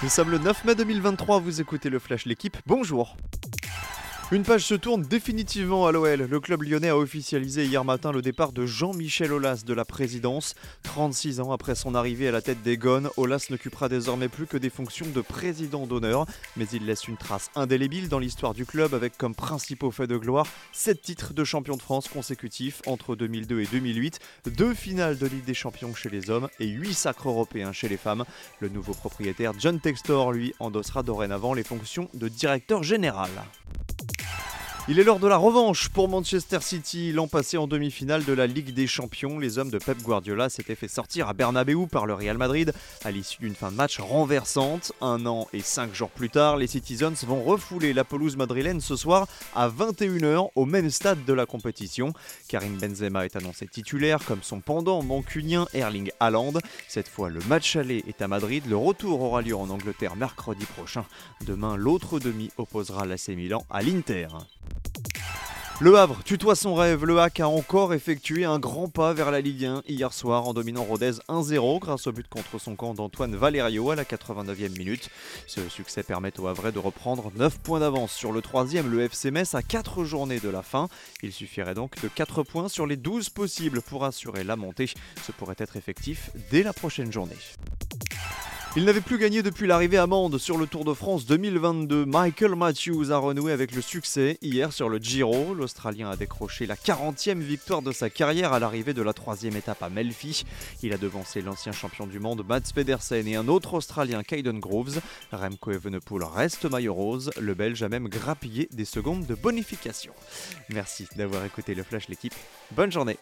Nous sommes le 9 mai 2023, vous écoutez le Flash L'équipe, bonjour une page se tourne définitivement à l'OL. Le club lyonnais a officialisé hier matin le départ de Jean-Michel Aulas de la présidence. 36 ans après son arrivée à la tête des Gones, Aulas n'occupera désormais plus que des fonctions de président d'honneur, mais il laisse une trace indélébile dans l'histoire du club avec comme principaux faits de gloire 7 titres de champion de France consécutifs entre 2002 et 2008, 2 finales de Ligue des Champions chez les hommes et 8 sacres européens chez les femmes. Le nouveau propriétaire John Textor, lui, endossera dorénavant les fonctions de directeur général. Il est l'heure de la revanche pour Manchester City. L'an passé en demi-finale de la Ligue des Champions, les hommes de Pep Guardiola s'étaient fait sortir à Bernabeu par le Real Madrid à l'issue d'une fin de match renversante. Un an et cinq jours plus tard, les Citizens vont refouler la pelouse madrilène ce soir à 21h au même stade de la compétition. Karim Benzema est annoncé titulaire comme son pendant mancunien Erling Haaland. Cette fois, le match aller est à Madrid. Le retour aura lieu en Angleterre mercredi prochain. Demain, l'autre demi opposera l'AC Milan à l'Inter. Le Havre tutoie son rêve. Le HAC a encore effectué un grand pas vers la Ligue 1 hier soir en dominant Rodez 1-0 grâce au but contre son camp d'Antoine Valerio à la 89e minute. Ce succès permet au Havre de reprendre 9 points d'avance sur le troisième, le FC Metz, à 4 journées de la fin. Il suffirait donc de 4 points sur les 12 possibles pour assurer la montée. Ce pourrait être effectif dès la prochaine journée. Il n'avait plus gagné depuis l'arrivée à Mende sur le Tour de France 2022. Michael Matthews a renoué avec le succès hier sur le Giro. L'Australien a décroché la 40e victoire de sa carrière à l'arrivée de la troisième étape à Melfi. Il a devancé l'ancien champion du monde Mats Pedersen et un autre Australien Caden Groves. Remco Evenepoel reste maillot rose. Le Belge a même grappillé des secondes de bonification. Merci d'avoir écouté le Flash l'équipe. Bonne journée.